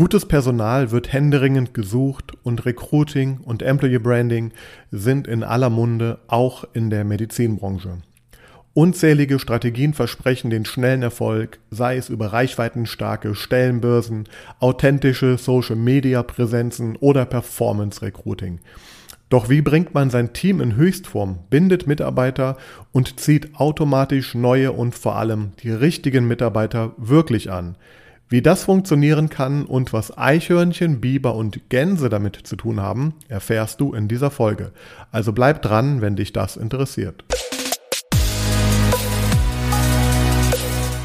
Gutes Personal wird händeringend gesucht und Recruiting und Employee Branding sind in aller Munde, auch in der Medizinbranche. Unzählige Strategien versprechen den schnellen Erfolg, sei es über reichweitenstarke Stellenbörsen, authentische Social-Media-Präsenzen oder Performance-Recruiting. Doch wie bringt man sein Team in Höchstform, bindet Mitarbeiter und zieht automatisch neue und vor allem die richtigen Mitarbeiter wirklich an? Wie das funktionieren kann und was Eichhörnchen, Biber und Gänse damit zu tun haben, erfährst du in dieser Folge. Also bleib dran, wenn dich das interessiert.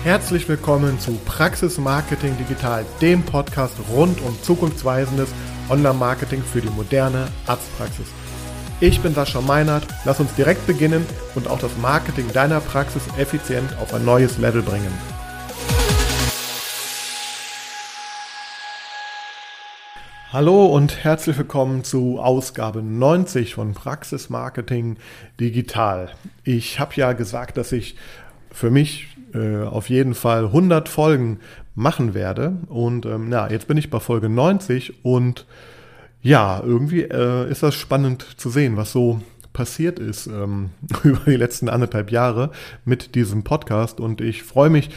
Herzlich willkommen zu Praxis Marketing Digital, dem Podcast rund um zukunftsweisendes Online-Marketing für die moderne Arztpraxis. Ich bin Sascha Meinert, lass uns direkt beginnen und auch das Marketing deiner Praxis effizient auf ein neues Level bringen. Hallo und herzlich willkommen zu Ausgabe 90 von Praxis Marketing Digital. Ich habe ja gesagt, dass ich für mich äh, auf jeden Fall 100 Folgen machen werde und ähm, ja, jetzt bin ich bei Folge 90 und ja, irgendwie äh, ist das spannend zu sehen, was so passiert ist ähm, über die letzten anderthalb Jahre mit diesem Podcast. Und ich freue mich,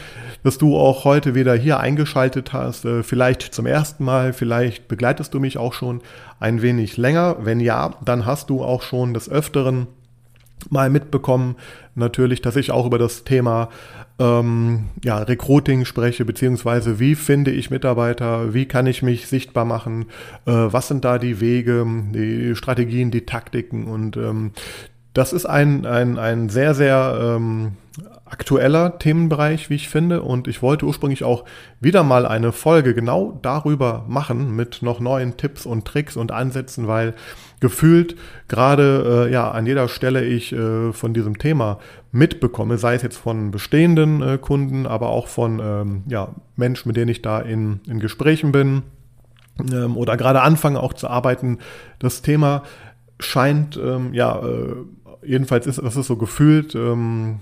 dass du auch heute wieder hier eingeschaltet hast. Äh, vielleicht zum ersten Mal, vielleicht begleitest du mich auch schon ein wenig länger. Wenn ja, dann hast du auch schon des Öfteren mal mitbekommen, natürlich, dass ich auch über das Thema ähm, ja, Recruiting spreche, beziehungsweise wie finde ich Mitarbeiter, wie kann ich mich sichtbar machen, äh, was sind da die Wege, die Strategien, die Taktiken und ähm, das ist ein, ein, ein sehr, sehr ähm, aktueller Themenbereich, wie ich finde. Und ich wollte ursprünglich auch wieder mal eine Folge genau darüber machen mit noch neuen Tipps und Tricks und Ansätzen, weil gefühlt gerade äh, ja an jeder Stelle ich äh, von diesem Thema mitbekomme, sei es jetzt von bestehenden äh, Kunden, aber auch von ähm, ja, Menschen, mit denen ich da in, in Gesprächen bin ähm, oder gerade anfange auch zu arbeiten. Das Thema scheint ähm, ja äh, jedenfalls ist das ist so gefühlt ähm,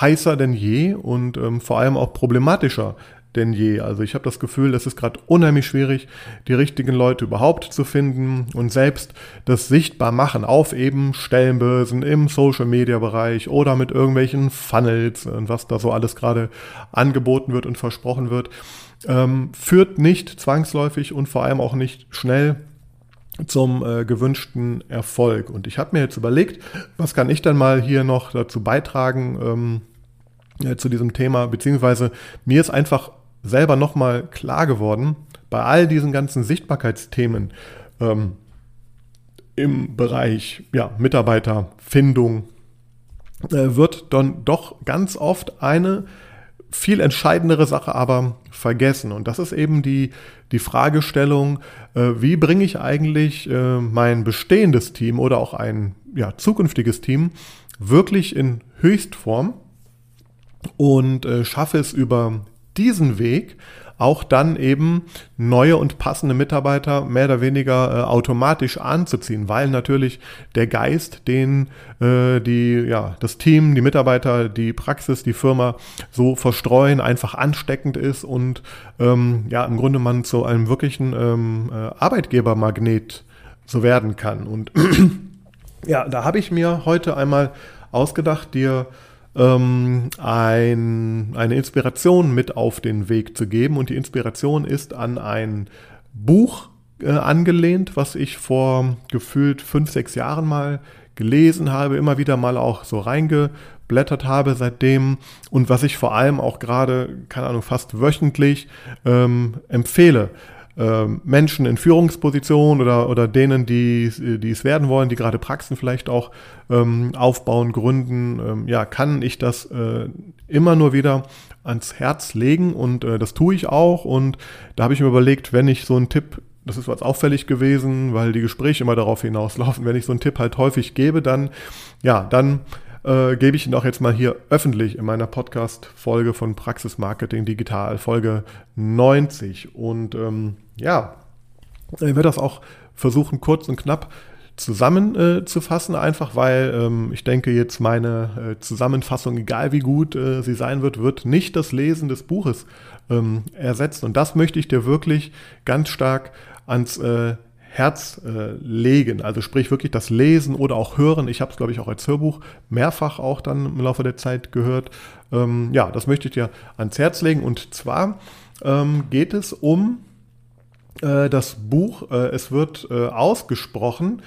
heißer denn je und ähm, vor allem auch problematischer denn je. Also ich habe das Gefühl, es ist gerade unheimlich schwierig, die richtigen Leute überhaupt zu finden und selbst das sichtbar machen auf eben Stellenbörsen im Social-Media-Bereich oder mit irgendwelchen Funnels und was da so alles gerade angeboten wird und versprochen wird, ähm, führt nicht zwangsläufig und vor allem auch nicht schnell zum äh, gewünschten Erfolg. Und ich habe mir jetzt überlegt, was kann ich dann mal hier noch dazu beitragen ähm, äh, zu diesem Thema, beziehungsweise mir ist einfach selber nochmal klar geworden, bei all diesen ganzen Sichtbarkeitsthemen ähm, im Bereich ja, Mitarbeiterfindung äh, wird dann doch ganz oft eine viel entscheidendere Sache aber vergessen. Und das ist eben die, die Fragestellung, äh, wie bringe ich eigentlich äh, mein bestehendes Team oder auch ein ja, zukünftiges Team wirklich in Höchstform und äh, schaffe es über diesen Weg auch dann eben neue und passende Mitarbeiter mehr oder weniger äh, automatisch anzuziehen, weil natürlich der Geist, den äh, die, ja, das Team, die Mitarbeiter, die Praxis, die Firma so verstreuen, einfach ansteckend ist und ähm, ja, im Grunde man zu einem wirklichen ähm, äh, Arbeitgebermagnet so werden kann. Und ja, da habe ich mir heute einmal ausgedacht, dir ähm, ein, eine Inspiration mit auf den Weg zu geben. Und die Inspiration ist an ein Buch äh, angelehnt, was ich vor gefühlt fünf, sechs Jahren mal gelesen habe, immer wieder mal auch so reingeblättert habe seitdem und was ich vor allem auch gerade, keine Ahnung, fast wöchentlich ähm, empfehle. Ähm, Menschen in Führungspositionen oder, oder denen, die, die es werden wollen, die gerade Praxen vielleicht auch ähm, aufbauen, gründen, ähm, ja, kann ich das äh, immer nur wieder ans Herz legen und äh, das tue ich auch. Und da habe ich mir überlegt, wenn ich so einen Tipp, das ist was auffällig gewesen, weil die Gespräche immer darauf hinauslaufen, wenn ich so einen Tipp halt häufig gebe, dann, ja, dann äh, gebe ich ihn auch jetzt mal hier öffentlich in meiner Podcast-Folge von Praxis Marketing Digital, Folge 90. Und ähm, ja, ich werde das auch versuchen, kurz und knapp zusammenzufassen, äh, einfach weil ähm, ich denke jetzt meine äh, Zusammenfassung, egal wie gut äh, sie sein wird, wird nicht das Lesen des Buches ähm, ersetzt. Und das möchte ich dir wirklich ganz stark ans äh, Herz äh, legen. Also sprich wirklich das Lesen oder auch Hören. Ich habe es, glaube ich, auch als Hörbuch mehrfach auch dann im Laufe der Zeit gehört. Ähm, ja, das möchte ich dir ans Herz legen. Und zwar ähm, geht es um äh, das Buch, äh, es wird äh, ausgesprochen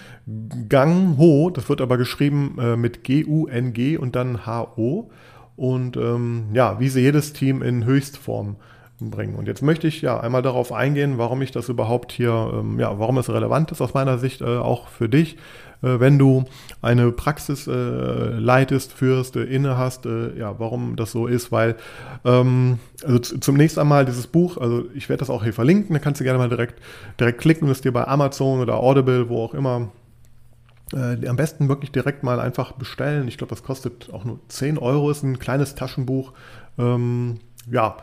Gang Ho, das wird aber geschrieben äh, mit G-U-N-G und dann H-O. Und ähm, ja, wie sie jedes Team in Höchstform bringen. Und jetzt möchte ich ja einmal darauf eingehen, warum ich das überhaupt hier, ähm, ja, warum es relevant ist aus meiner Sicht äh, auch für dich, äh, wenn du eine Praxis äh, leitest, führst, äh, inne hast, äh, ja, warum das so ist, weil ähm, also zunächst einmal dieses Buch, also ich werde das auch hier verlinken, da kannst du gerne mal direkt, direkt klicken und dir bei Amazon oder Audible, wo auch immer äh, am besten wirklich direkt mal einfach bestellen. Ich glaube, das kostet auch nur 10 Euro, ist ein kleines Taschenbuch. Ähm, ja,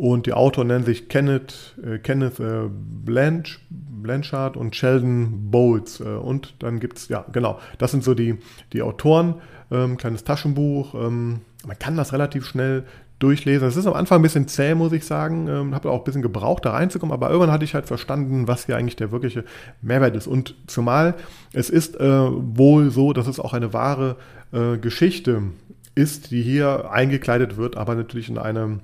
und die Autoren nennen sich Kenneth, äh, Kenneth äh, Blanch, Blanchard und Sheldon Bowles. Äh, und dann gibt es, ja, genau, das sind so die, die Autoren. Ähm, kleines Taschenbuch. Ähm, man kann das relativ schnell durchlesen. Es ist am Anfang ein bisschen zäh, muss ich sagen. Ähm, habe auch ein bisschen gebraucht, da reinzukommen, aber irgendwann hatte ich halt verstanden, was hier eigentlich der wirkliche Mehrwert ist. Und zumal es ist äh, wohl so, dass es auch eine wahre äh, Geschichte ist, die hier eingekleidet wird, aber natürlich in einem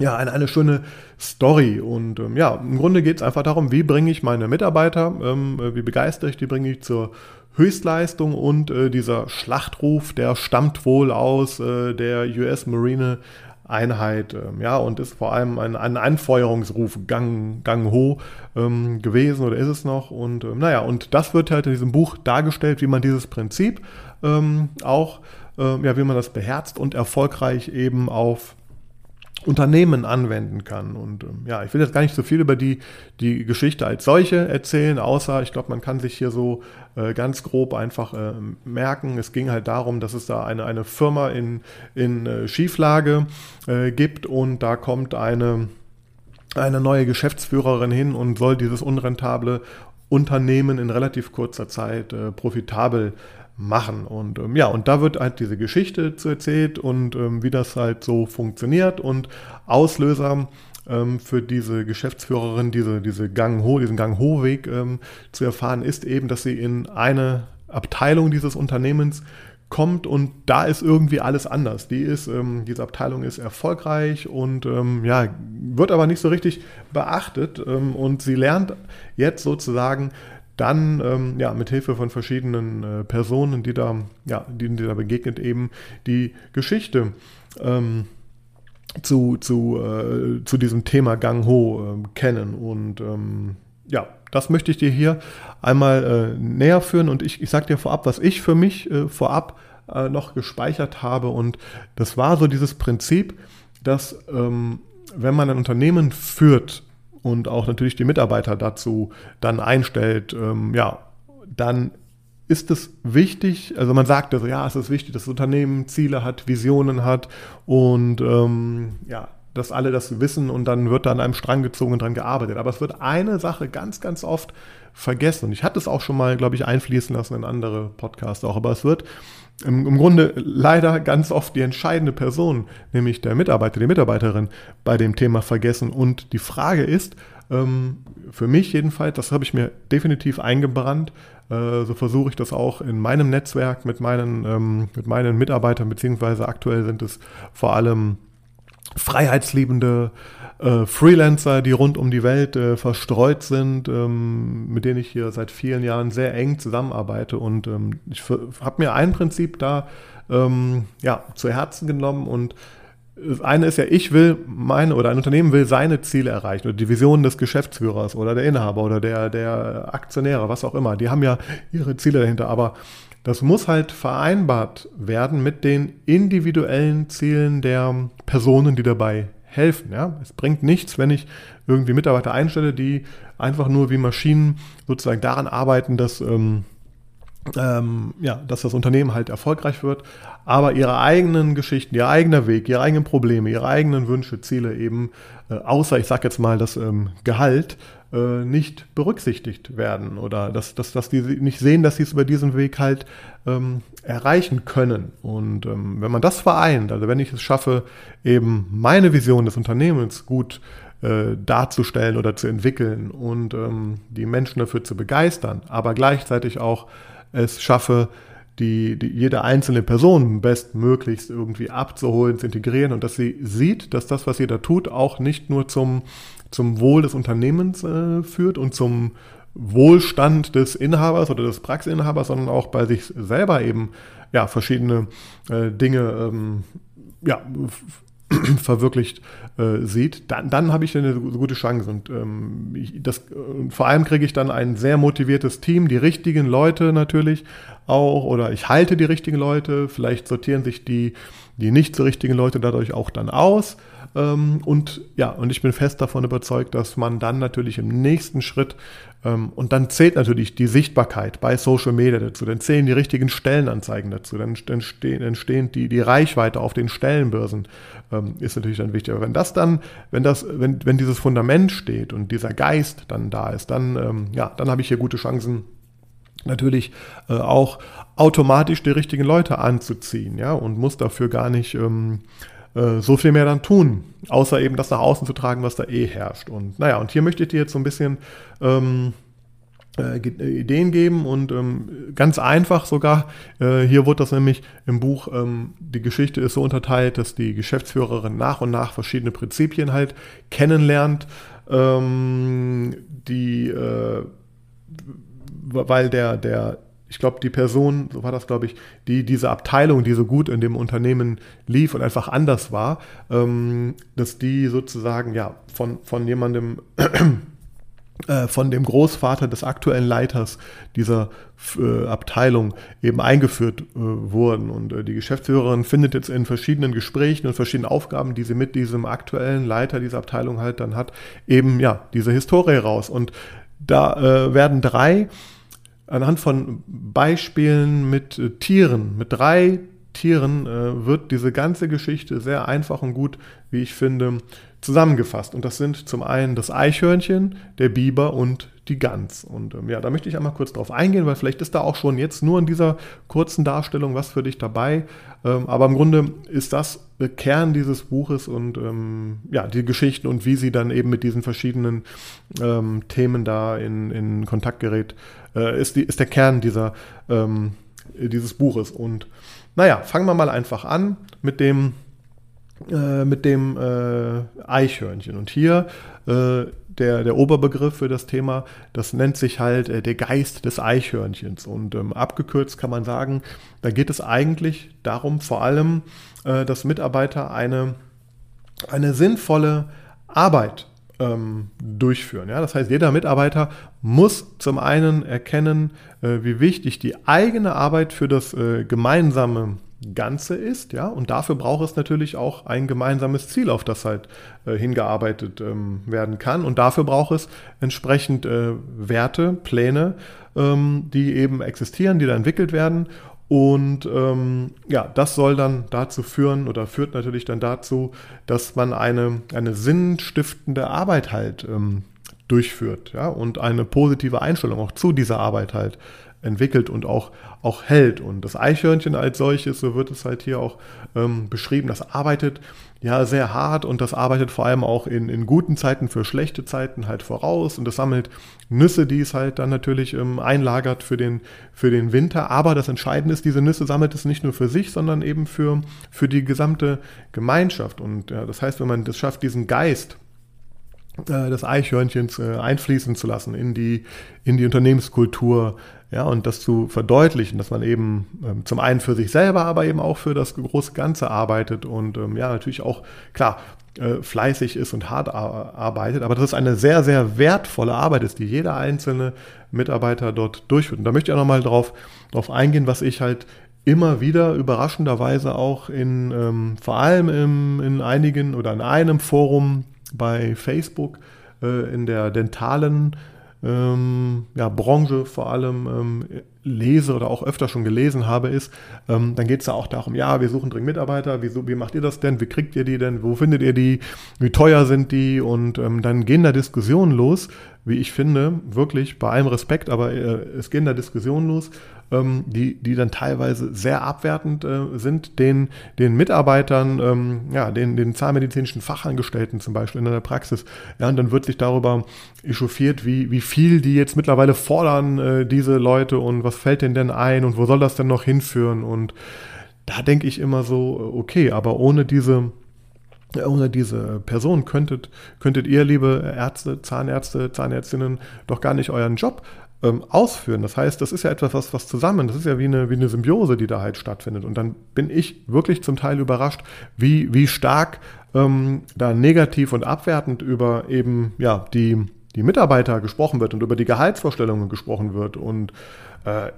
ja, eine, eine schöne Story. Und ähm, ja, im Grunde geht es einfach darum, wie bringe ich meine Mitarbeiter, ähm, äh, wie begeistere ich die, bringe ich zur Höchstleistung und äh, dieser Schlachtruf, der stammt wohl aus äh, der US Marine Einheit, ähm, ja, und ist vor allem ein, ein Anfeuerungsruf, Gang, Gang Ho ähm, gewesen oder ist es noch. Und ähm, naja, und das wird halt in diesem Buch dargestellt, wie man dieses Prinzip ähm, auch, ähm, ja, wie man das beherzt und erfolgreich eben auf Unternehmen anwenden kann. Und ähm, ja, ich will jetzt gar nicht so viel über die, die Geschichte als solche erzählen, außer ich glaube, man kann sich hier so äh, ganz grob einfach äh, merken. Es ging halt darum, dass es da eine, eine Firma in, in äh, Schieflage äh, gibt und da kommt eine, eine neue Geschäftsführerin hin und soll dieses unrentable Unternehmen in relativ kurzer Zeit äh, profitabel machen. Und ähm, ja, und da wird halt diese Geschichte zu erzählt und ähm, wie das halt so funktioniert und Auslöser ähm, für diese Geschäftsführerin, diese, diese Gang Ho, diesen Gang Ho-Weg ähm, zu erfahren, ist eben, dass sie in eine Abteilung dieses Unternehmens kommt und da ist irgendwie alles anders. Die ist, ähm, diese Abteilung ist erfolgreich und ähm, ja, wird aber nicht so richtig beachtet ähm, und sie lernt jetzt sozusagen dann ähm, ja mit Hilfe von verschiedenen äh, Personen, die da ja, denen die da begegnet, eben die Geschichte ähm, zu, zu, äh, zu diesem Thema Gang Ho äh, kennen. Und ähm, ja, das möchte ich dir hier einmal äh, näher führen. Und ich, ich sage dir vorab, was ich für mich äh, vorab äh, noch gespeichert habe. Und das war so dieses Prinzip, dass ähm, wenn man ein Unternehmen führt, und auch natürlich die Mitarbeiter dazu dann einstellt, ähm, ja, dann ist es wichtig, also man sagt also, ja, es ist wichtig, dass das Unternehmen Ziele hat, Visionen hat und ähm, ja, dass alle das wissen und dann wird da an einem Strang gezogen und dran gearbeitet. Aber es wird eine Sache ganz, ganz oft vergessen. Und ich hatte es auch schon mal, glaube ich, einfließen lassen in andere Podcasts auch. Aber es wird im, im Grunde leider ganz oft die entscheidende Person, nämlich der Mitarbeiter, die Mitarbeiterin, bei dem Thema vergessen. Und die Frage ist, ähm, für mich jedenfalls, das habe ich mir definitiv eingebrannt, äh, so versuche ich das auch in meinem Netzwerk mit meinen, ähm, mit meinen Mitarbeitern, beziehungsweise aktuell sind es vor allem freiheitsliebende äh, Freelancer, die rund um die Welt äh, verstreut sind, ähm, mit denen ich hier seit vielen Jahren sehr eng zusammenarbeite. Und ähm, ich habe mir ein Prinzip da ähm, ja, zu Herzen genommen und das eine ist ja, ich will meine oder ein Unternehmen will seine Ziele erreichen oder die Vision des Geschäftsführers oder der Inhaber oder der, der Aktionäre, was auch immer. Die haben ja ihre Ziele dahinter, aber das muss halt vereinbart werden mit den individuellen Zielen der Personen, die dabei helfen. Ja? Es bringt nichts, wenn ich irgendwie Mitarbeiter einstelle, die einfach nur wie Maschinen sozusagen daran arbeiten, dass, ähm, ähm, ja, dass das Unternehmen halt erfolgreich wird, aber ihre eigenen Geschichten, ihr eigener Weg, ihre eigenen Probleme, ihre eigenen Wünsche, Ziele eben, äh, außer ich sage jetzt mal das ähm, Gehalt, äh, nicht berücksichtigt werden oder dass, dass, dass die nicht sehen, dass sie es über diesen Weg halt ähm, erreichen können. Und ähm, wenn man das vereint, also wenn ich es schaffe, eben meine Vision des Unternehmens gut äh, darzustellen oder zu entwickeln und ähm, die Menschen dafür zu begeistern, aber gleichzeitig auch es schaffe, die, die, jede einzelne Person bestmöglichst irgendwie abzuholen, zu integrieren und dass sie sieht, dass das, was sie da tut, auch nicht nur zum zum Wohl des Unternehmens äh, führt und zum Wohlstand des Inhabers oder des Praxisinhabers, sondern auch bei sich selber eben ja, verschiedene äh, Dinge ähm, ja, verwirklicht äh, sieht, dann, dann habe ich eine gute Chance. Und ähm, ich, das, äh, vor allem kriege ich dann ein sehr motiviertes Team, die richtigen Leute natürlich auch, oder ich halte die richtigen Leute, vielleicht sortieren sich die, die nicht so richtigen Leute dadurch auch dann aus. Ähm, und ja, und ich bin fest davon überzeugt, dass man dann natürlich im nächsten Schritt, ähm, und dann zählt natürlich die Sichtbarkeit bei Social Media dazu, dann zählen die richtigen Stellenanzeigen dazu, dann entstehen, entstehen die, die Reichweite auf den Stellenbörsen, ähm, ist natürlich dann wichtig. Aber wenn das dann, wenn das, wenn, wenn dieses Fundament steht und dieser Geist dann da ist, dann, ja, dann habe ich hier gute Chancen, natürlich äh, auch automatisch die richtigen Leute anzuziehen, ja, und muss dafür gar nicht ähm, äh, so viel mehr dann tun, außer eben das nach außen zu tragen, was da eh herrscht. Und naja, und hier möchte ich dir jetzt so ein bisschen ähm, äh, äh, Ideen geben und ähm, ganz einfach sogar, äh, hier wurde das nämlich im Buch, ähm, die Geschichte ist so unterteilt, dass die Geschäftsführerin nach und nach verschiedene Prinzipien halt kennenlernt, ähm, die, äh, weil der, der ich glaube, die Person, so war das, glaube ich, die diese Abteilung, die so gut in dem Unternehmen lief und einfach anders war, ähm, dass die sozusagen ja von, von jemandem, äh, von dem Großvater des aktuellen Leiters dieser äh, Abteilung eben eingeführt äh, wurden. Und äh, die Geschäftsführerin findet jetzt in verschiedenen Gesprächen und verschiedenen Aufgaben, die sie mit diesem aktuellen Leiter dieser Abteilung halt dann hat, eben ja diese Historie raus. Und da äh, werden drei anhand von Beispielen mit äh, Tieren, mit drei Tieren, äh, wird diese ganze Geschichte sehr einfach und gut, wie ich finde, zusammengefasst. Und das sind zum einen das Eichhörnchen, der Biber und die Gans. Und ähm, ja, da möchte ich einmal kurz drauf eingehen, weil vielleicht ist da auch schon jetzt nur in dieser kurzen Darstellung was für dich dabei. Ähm, aber im Grunde ist das der Kern dieses Buches und ähm, ja, die Geschichten und wie sie dann eben mit diesen verschiedenen ähm, Themen da in, in Kontakt gerät, äh, ist, die, ist der Kern dieser, ähm, dieses Buches. Und naja, fangen wir mal einfach an mit dem äh, mit dem äh, Eichhörnchen. Und hier äh, der, der Oberbegriff für das Thema, das nennt sich halt äh, der Geist des Eichhörnchens. Und ähm, abgekürzt kann man sagen, da geht es eigentlich darum, vor allem, äh, dass Mitarbeiter eine, eine sinnvolle Arbeit ähm, durchführen. Ja? Das heißt, jeder Mitarbeiter muss zum einen erkennen, äh, wie wichtig die eigene Arbeit für das äh, gemeinsame Ganze ist, ja, und dafür braucht es natürlich auch ein gemeinsames Ziel, auf das halt äh, hingearbeitet ähm, werden kann. Und dafür braucht es entsprechend äh, Werte, Pläne, ähm, die eben existieren, die da entwickelt werden. Und ähm, ja, das soll dann dazu führen oder führt natürlich dann dazu, dass man eine, eine sinnstiftende Arbeit halt ähm, durchführt, ja, und eine positive Einstellung auch zu dieser Arbeit halt entwickelt und auch, auch hält. Und das Eichhörnchen als solches, so wird es halt hier auch ähm, beschrieben, das arbeitet ja sehr hart und das arbeitet vor allem auch in, in guten Zeiten für schlechte Zeiten halt voraus und das sammelt Nüsse, die es halt dann natürlich ähm, einlagert für den, für den Winter. Aber das Entscheidende ist, diese Nüsse sammelt es nicht nur für sich, sondern eben für, für die gesamte Gemeinschaft. Und ja, das heißt, wenn man das schafft, diesen Geist des Eichhörnchens äh, einfließen zu lassen in die, in die Unternehmenskultur, ja, und das zu verdeutlichen, dass man eben ähm, zum einen für sich selber, aber eben auch für das große Ganze arbeitet und ähm, ja, natürlich auch, klar, äh, fleißig ist und hart arbeitet, aber dass es eine sehr, sehr wertvolle Arbeit ist, die jeder einzelne Mitarbeiter dort durchführt. Und da möchte ich auch nochmal drauf, drauf eingehen, was ich halt immer wieder überraschenderweise auch in, ähm, vor allem im, in einigen oder in einem Forum bei Facebook äh, in der dentalen ähm, ja, Branche vor allem ähm, lese oder auch öfter schon gelesen habe, ist, ähm, dann geht es ja auch darum, ja, wir suchen dringend Mitarbeiter, wieso, wie macht ihr das denn, wie kriegt ihr die denn, wo findet ihr die, wie teuer sind die? Und ähm, dann gehen da Diskussionen los, wie ich finde, wirklich bei allem Respekt, aber äh, es gehen da Diskussionen los, ähm, die, die dann teilweise sehr abwertend äh, sind, den, den Mitarbeitern, ähm, ja, den, den zahnmedizinischen Fachangestellten zum Beispiel in der Praxis. Ja, und dann wird sich darüber echauffiert, wie, wie viel die jetzt mittlerweile fordern, äh, diese Leute und was fällt denen denn ein und wo soll das denn noch hinführen und da denke ich immer so, okay, aber ohne diese ohne diese Person könntet, könntet ihr, liebe Ärzte, Zahnärzte, Zahnärztinnen, doch gar nicht euren Job ähm, ausführen. Das heißt, das ist ja etwas, was, was zusammen, das ist ja wie eine, wie eine Symbiose, die da halt stattfindet. Und dann bin ich wirklich zum Teil überrascht, wie, wie stark ähm, da negativ und abwertend über eben ja, die, die Mitarbeiter gesprochen wird und über die Gehaltsvorstellungen gesprochen wird. Und äh, äh,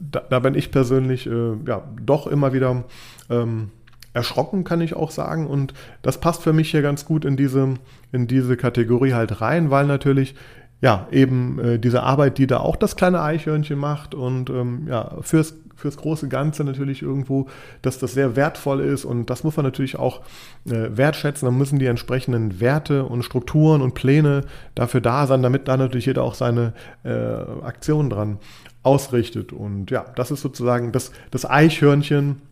da, da, bin ich persönlich äh, ja doch immer wieder ähm, erschrocken, kann ich auch sagen. Und das passt für mich hier ganz gut in diese, in diese Kategorie halt rein, weil natürlich ja eben äh, diese Arbeit, die da auch das kleine Eichhörnchen macht und ähm, ja, fürs fürs große Ganze natürlich irgendwo, dass das sehr wertvoll ist und das muss man natürlich auch äh, wertschätzen. Dann müssen die entsprechenden Werte und Strukturen und Pläne dafür da sein, damit da natürlich jeder auch seine äh, Aktionen dran ausrichtet. Und ja, das ist sozusagen das, das Eichhörnchen,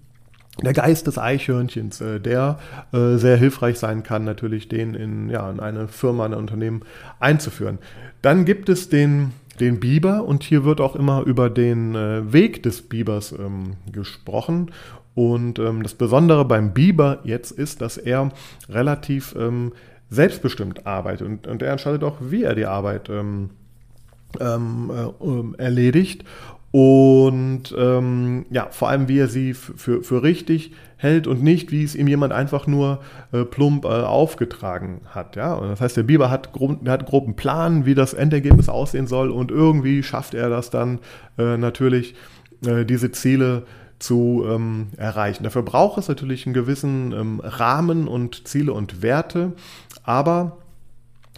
der Geist des Eichhörnchens, äh, der äh, sehr hilfreich sein kann, natürlich den in, ja, in eine Firma, ein Unternehmen einzuführen. Dann gibt es den, den Biber und hier wird auch immer über den äh, Weg des Bibers ähm, gesprochen. Und ähm, das Besondere beim Biber jetzt ist, dass er relativ ähm, selbstbestimmt arbeitet und, und er entscheidet auch, wie er die Arbeit ähm, ähm, äh, erledigt und ähm, ja, vor allem, wie er sie für, für richtig hält und nicht, wie es ihm jemand einfach nur äh, plump äh, aufgetragen hat. Ja? Und das heißt, der Biber hat, grob, hat groben Plan, wie das Endergebnis aussehen soll und irgendwie schafft er das dann äh, natürlich, äh, diese Ziele zu ähm, erreichen. Dafür braucht es natürlich einen gewissen ähm, Rahmen und Ziele und Werte, aber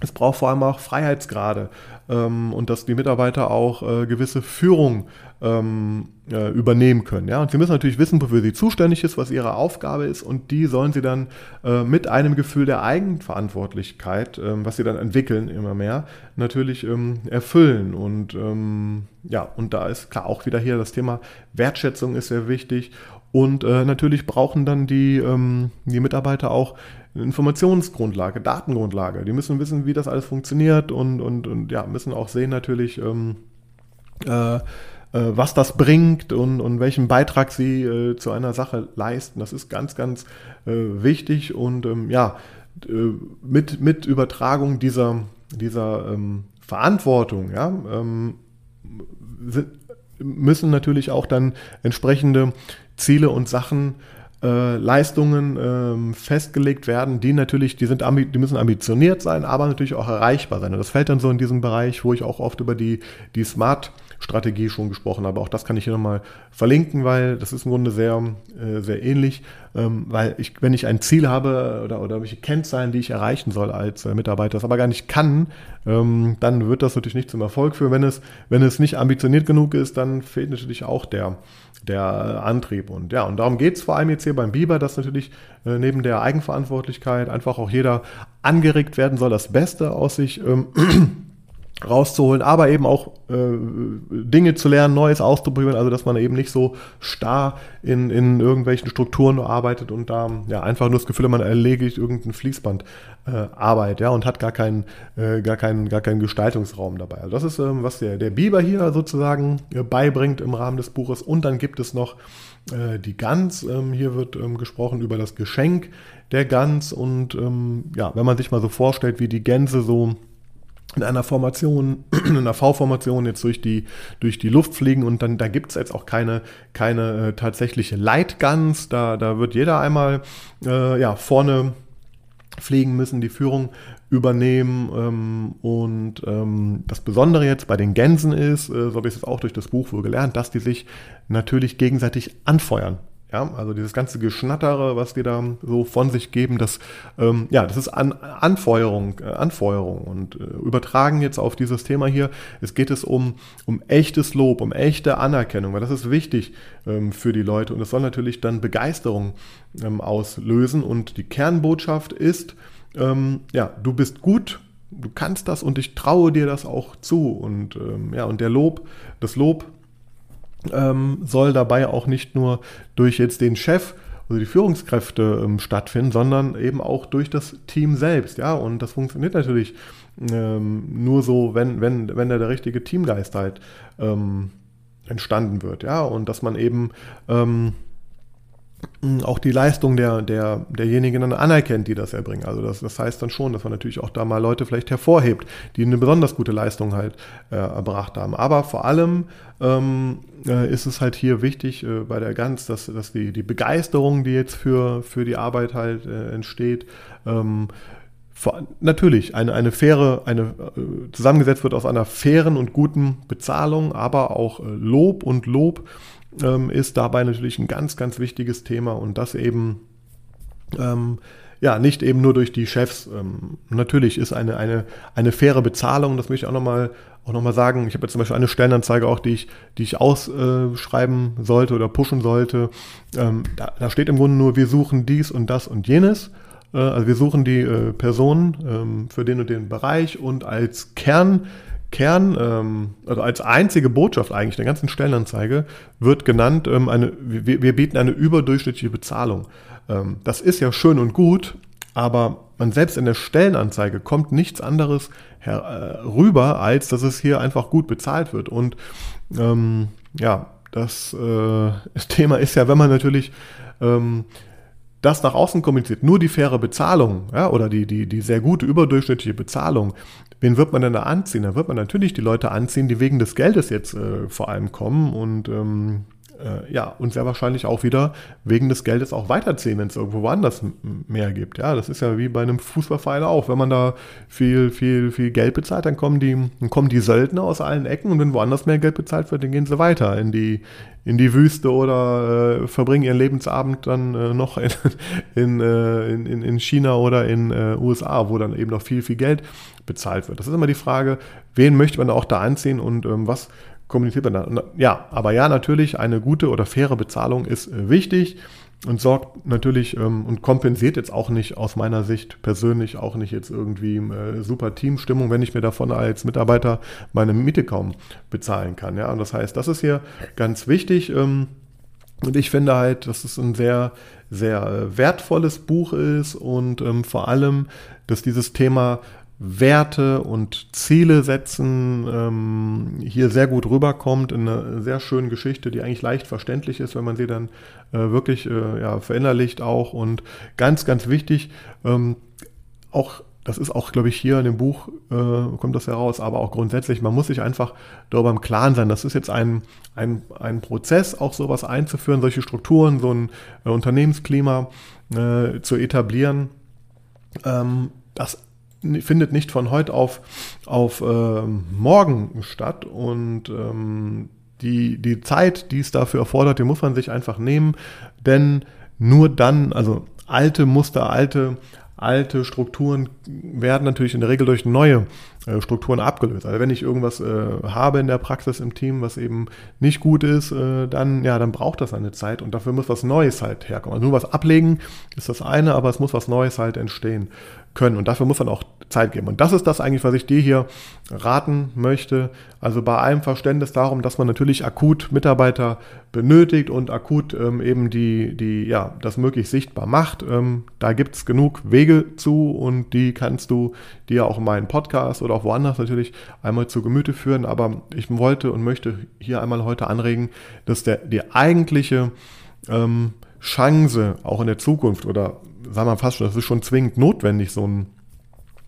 es braucht vor allem auch Freiheitsgrade ähm, und dass die Mitarbeiter auch äh, gewisse Führung ähm, äh, übernehmen können. Ja? Und sie müssen natürlich wissen, wofür sie zuständig ist, was ihre Aufgabe ist und die sollen sie dann äh, mit einem Gefühl der Eigenverantwortlichkeit, ähm, was sie dann entwickeln immer mehr, natürlich ähm, erfüllen. Und ähm, ja, und da ist klar auch wieder hier das Thema Wertschätzung ist sehr wichtig und äh, natürlich brauchen dann die, ähm, die Mitarbeiter auch Informationsgrundlage, Datengrundlage. Die müssen wissen, wie das alles funktioniert und, und, und ja, müssen auch sehen natürlich, ähm, äh, äh, was das bringt und, und welchen Beitrag sie äh, zu einer Sache leisten. Das ist ganz, ganz äh, wichtig und ähm, ja, äh, mit, mit Übertragung dieser, dieser ähm, Verantwortung, ja, ähm, sind, müssen natürlich auch dann entsprechende Ziele und Sachen äh, Leistungen ähm, festgelegt werden, die natürlich, die sind die müssen ambitioniert sein, aber natürlich auch erreichbar sein. Und das fällt dann so in diesem Bereich, wo ich auch oft über die, die Smart Strategie schon gesprochen habe. Auch das kann ich hier nochmal verlinken, weil das ist im Grunde sehr, äh, sehr ähnlich. Ähm, weil ich, wenn ich ein Ziel habe oder, oder welche Kennzahlen, die ich erreichen soll als äh, Mitarbeiter, das aber gar nicht kann, ähm, dann wird das natürlich nicht zum Erfolg führen. Wenn es, wenn es nicht ambitioniert genug ist, dann fehlt natürlich auch der, der Antrieb. Und ja, und darum geht es vor allem jetzt hier beim Biber, dass natürlich äh, neben der Eigenverantwortlichkeit einfach auch jeder angeregt werden soll, das Beste aus sich ähm, rauszuholen, aber eben auch äh, Dinge zu lernen, Neues auszuprobieren, also dass man eben nicht so starr in, in irgendwelchen Strukturen arbeitet und da ja einfach nur das Gefühl, man erledigt irgendein Fließband äh, Arbeit, ja, und hat gar keinen, äh, gar keinen, gar keinen Gestaltungsraum dabei. Also das ist, ähm, was der, der Biber hier sozusagen äh, beibringt im Rahmen des Buches. Und dann gibt es noch äh, die Gans. Ähm, hier wird ähm, gesprochen über das Geschenk der Gans und ähm, ja, wenn man sich mal so vorstellt, wie die Gänse so in einer Formation, in einer V-Formation jetzt durch die, durch die Luft fliegen und dann, da gibt's jetzt auch keine, keine äh, tatsächliche Lightguns, da, da wird jeder einmal äh, ja, vorne fliegen müssen, die Führung übernehmen. Ähm, und ähm, das Besondere jetzt bei den Gänsen ist, äh, so habe ich es auch durch das Buch wohl gelernt, dass die sich natürlich gegenseitig anfeuern. Ja, also dieses ganze Geschnattere, was die da so von sich geben, das, ähm, ja, das ist An Anfeuerung, äh, Anfeuerung und äh, übertragen jetzt auf dieses Thema hier. Es geht es um, um echtes Lob, um echte Anerkennung, weil das ist wichtig ähm, für die Leute und es soll natürlich dann Begeisterung ähm, auslösen und die Kernbotschaft ist, ähm, ja, du bist gut du kannst das und ich traue dir das auch zu. Und ähm, ja, und der Lob, das Lob ähm, soll dabei auch nicht nur durch jetzt den Chef oder die Führungskräfte ähm, stattfinden, sondern eben auch durch das Team selbst. Ja, und das funktioniert natürlich ähm, nur so, wenn, wenn, wenn da der richtige Teamgeist halt ähm, entstanden wird. Ja, und dass man eben ähm, auch die Leistung der, der, derjenigen dann anerkennt, die das erbringen. Also das, das heißt dann schon, dass man natürlich auch da mal Leute vielleicht hervorhebt, die eine besonders gute Leistung halt äh, erbracht haben. Aber vor allem ähm, äh, ist es halt hier wichtig äh, bei der Gans, dass, dass die, die Begeisterung, die jetzt für, für die Arbeit halt äh, entsteht, ähm, natürlich eine, eine faire, eine äh, zusammengesetzt wird aus einer fairen und guten Bezahlung, aber auch äh, Lob und Lob ähm, ist dabei natürlich ein ganz, ganz wichtiges Thema und das eben ähm, ja, nicht eben nur durch die Chefs. Ähm, natürlich ist eine, eine, eine faire Bezahlung, das möchte ich auch nochmal auch noch mal sagen. Ich habe jetzt zum Beispiel eine Stellenanzeige auch, die ich, die ich ausschreiben sollte oder pushen sollte. Ähm, da, da steht im Grunde nur, wir suchen dies und das und jenes. Äh, also wir suchen die äh, Person ähm, für den und den Bereich und als Kern Kern, ähm, also als einzige Botschaft eigentlich der ganzen Stellenanzeige, wird genannt, ähm, eine, wir, wir, bieten eine überdurchschnittliche Bezahlung. Ähm, das ist ja schön und gut, aber man selbst in der Stellenanzeige kommt nichts anderes herüber, äh, als dass es hier einfach gut bezahlt wird. Und ähm, ja, das, äh, das, Thema ist ja, wenn man natürlich ähm, das nach außen kommuniziert, nur die faire Bezahlung ja, oder die, die, die sehr gute überdurchschnittliche Bezahlung, wen wird man denn da anziehen? Da wird man natürlich die Leute anziehen, die wegen des Geldes jetzt äh, vor allem kommen und ähm, äh, ja, und sehr wahrscheinlich auch wieder wegen des Geldes auch weiterziehen, wenn es irgendwo woanders mehr gibt. Ja, das ist ja wie bei einem Fußballverein auch. Wenn man da viel, viel, viel Geld bezahlt, dann kommen die, dann kommen die Söldner aus allen Ecken und wenn woanders mehr Geld bezahlt wird, dann gehen sie weiter in die, in die Wüste oder äh, verbringen ihren Lebensabend dann äh, noch in, in, äh, in, in, China oder in äh, USA, wo dann eben noch viel, viel Geld bezahlt wird. Das ist immer die Frage, wen möchte man da auch da anziehen und ähm, was kommuniziert man da. Ja, aber ja, natürlich, eine gute oder faire Bezahlung ist äh, wichtig und sorgt natürlich ähm, und kompensiert jetzt auch nicht aus meiner Sicht persönlich auch nicht jetzt irgendwie äh, super Teamstimmung, wenn ich mir davon als Mitarbeiter meine Miete kaum bezahlen kann. Ja, und das heißt, das ist hier ganz wichtig. Ähm, und ich finde halt, dass es ein sehr, sehr äh, wertvolles Buch ist und ähm, vor allem, dass dieses Thema Werte und Ziele setzen ähm, hier sehr gut rüberkommt in einer sehr schönen Geschichte, die eigentlich leicht verständlich ist, wenn man sie dann äh, wirklich äh, ja, verinnerlicht auch. Und ganz, ganz wichtig, ähm, auch das ist auch, glaube ich, hier in dem Buch äh, kommt das heraus, aber auch grundsätzlich, man muss sich einfach darüber im Klaren sein. Das ist jetzt ein, ein, ein Prozess, auch sowas einzuführen, solche Strukturen, so ein äh, Unternehmensklima äh, zu etablieren. Ähm, das findet nicht von heute auf, auf äh, morgen statt und ähm, die, die Zeit, die es dafür erfordert, die muss man sich einfach nehmen, denn nur dann, also alte Muster, alte, alte Strukturen werden natürlich in der Regel durch neue äh, Strukturen abgelöst. Also wenn ich irgendwas äh, habe in der Praxis im Team, was eben nicht gut ist, äh, dann ja, dann braucht das eine Zeit und dafür muss was Neues halt herkommen. Also nur was ablegen ist das eine, aber es muss was Neues halt entstehen können. Und dafür muss man auch Zeit geben. Und das ist das eigentlich, was ich dir hier raten möchte. Also bei allem Verständnis darum, dass man natürlich akut Mitarbeiter benötigt und akut ähm, eben die, die, ja, das möglichst sichtbar macht. Ähm, da gibt es genug Wege zu und die kannst du dir auch in meinem Podcast oder auch woanders natürlich einmal zu Gemüte führen. Aber ich wollte und möchte hier einmal heute anregen, dass der, die eigentliche ähm, Chance auch in der Zukunft oder sagen wir fast schon, das ist schon zwingend notwendig, so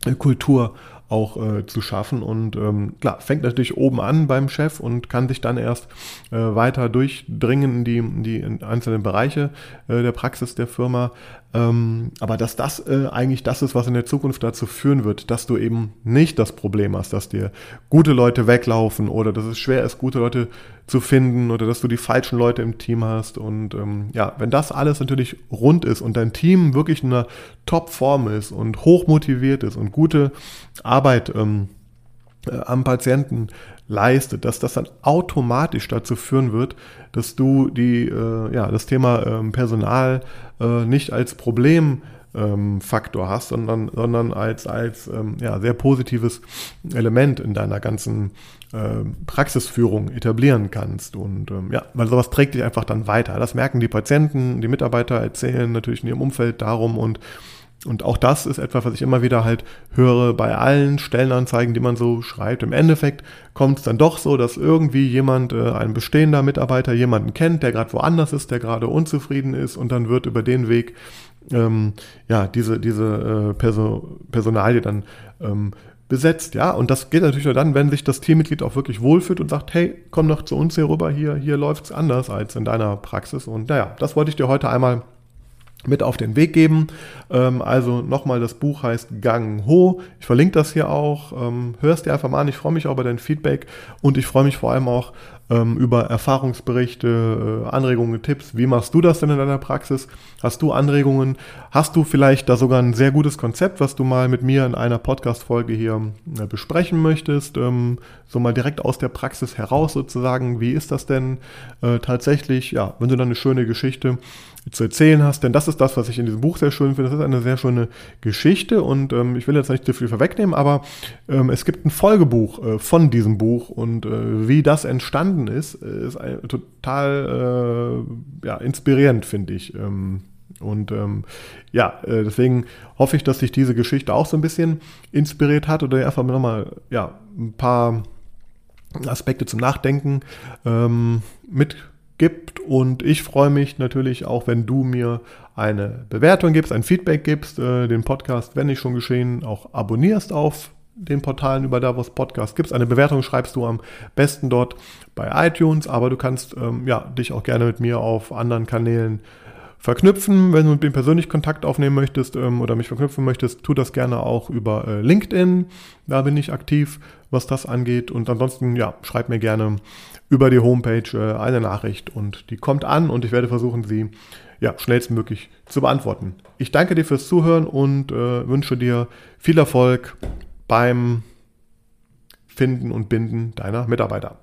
eine Kultur auch äh, zu schaffen. Und ähm, klar, fängt natürlich oben an beim Chef und kann sich dann erst äh, weiter durchdringen in die, in die in einzelnen Bereiche äh, der Praxis der Firma. Ähm, aber dass das äh, eigentlich das ist, was in der Zukunft dazu führen wird, dass du eben nicht das Problem hast, dass dir gute Leute weglaufen oder dass es schwer ist, gute Leute zu finden oder dass du die falschen Leute im Team hast. Und ähm, ja, wenn das alles natürlich rund ist und dein Team wirklich in einer Top-Form ist und hoch motiviert ist und gute Arbeit ähm, äh, am Patienten leistet, dass das dann automatisch dazu führen wird, dass du die, äh, ja, das Thema ähm, Personal äh, nicht als Problem ähm, hast, sondern, sondern als, als ähm, ja, sehr positives Element in deiner ganzen äh, Praxisführung etablieren kannst. Und ähm, ja, weil sowas trägt dich einfach dann weiter. Das merken die Patienten, die Mitarbeiter erzählen natürlich in ihrem Umfeld darum und und auch das ist etwas, was ich immer wieder halt höre bei allen Stellenanzeigen, die man so schreibt. Im Endeffekt kommt es dann doch so, dass irgendwie jemand, äh, ein bestehender Mitarbeiter, jemanden kennt, der gerade woanders ist, der gerade unzufrieden ist und dann wird über den Weg ähm, ja diese diese äh, Perso Personalie dann ähm, besetzt, ja. Und das geht natürlich nur dann, wenn sich das Teammitglied auch wirklich wohlfühlt und sagt, hey, komm doch zu uns hier rüber, hier, hier läuft es anders als in deiner Praxis. Und naja, das wollte ich dir heute einmal mit auf den Weg geben. Ähm, also nochmal, das Buch heißt Gang Ho. Ich verlinke das hier auch. Ähm, hörst dir einfach mal an. Ich freue mich auch über dein Feedback und ich freue mich vor allem auch ähm, über Erfahrungsberichte, äh, Anregungen, Tipps. Wie machst du das denn in deiner Praxis? Hast du Anregungen? Hast du vielleicht da sogar ein sehr gutes Konzept, was du mal mit mir in einer Podcast-Folge hier äh, besprechen möchtest? Ähm, so mal direkt aus der Praxis heraus sozusagen. Wie ist das denn äh, tatsächlich? Ja, wenn du dann eine schöne Geschichte zu erzählen hast, denn das ist das, was ich in diesem Buch sehr schön finde. Das ist eine sehr schöne Geschichte und ähm, ich will jetzt nicht zu viel vorwegnehmen, aber ähm, es gibt ein Folgebuch äh, von diesem Buch und äh, wie das entstanden ist, äh, ist ein, total äh, ja, inspirierend, finde ich. Ähm, und ähm, ja, äh, deswegen hoffe ich, dass sich diese Geschichte auch so ein bisschen inspiriert hat oder einfach nochmal ja, ein paar Aspekte zum Nachdenken ähm, mit gibt. Und ich freue mich natürlich auch, wenn du mir eine Bewertung gibst, ein Feedback gibst, äh, den Podcast, wenn nicht schon geschehen, auch abonnierst auf den Portalen über da, wo es Podcasts gibt. Eine Bewertung schreibst du am besten dort bei iTunes, aber du kannst ähm, ja, dich auch gerne mit mir auf anderen Kanälen verknüpfen. Wenn du mit mir persönlich Kontakt aufnehmen möchtest ähm, oder mich verknüpfen möchtest, tu das gerne auch über äh, LinkedIn. Da bin ich aktiv, was das angeht. Und ansonsten, ja, schreib mir gerne über die Homepage äh, eine Nachricht und die kommt an und ich werde versuchen, sie ja, schnellstmöglich zu beantworten. Ich danke dir fürs Zuhören und äh, wünsche dir viel Erfolg beim Finden und Binden deiner Mitarbeiter.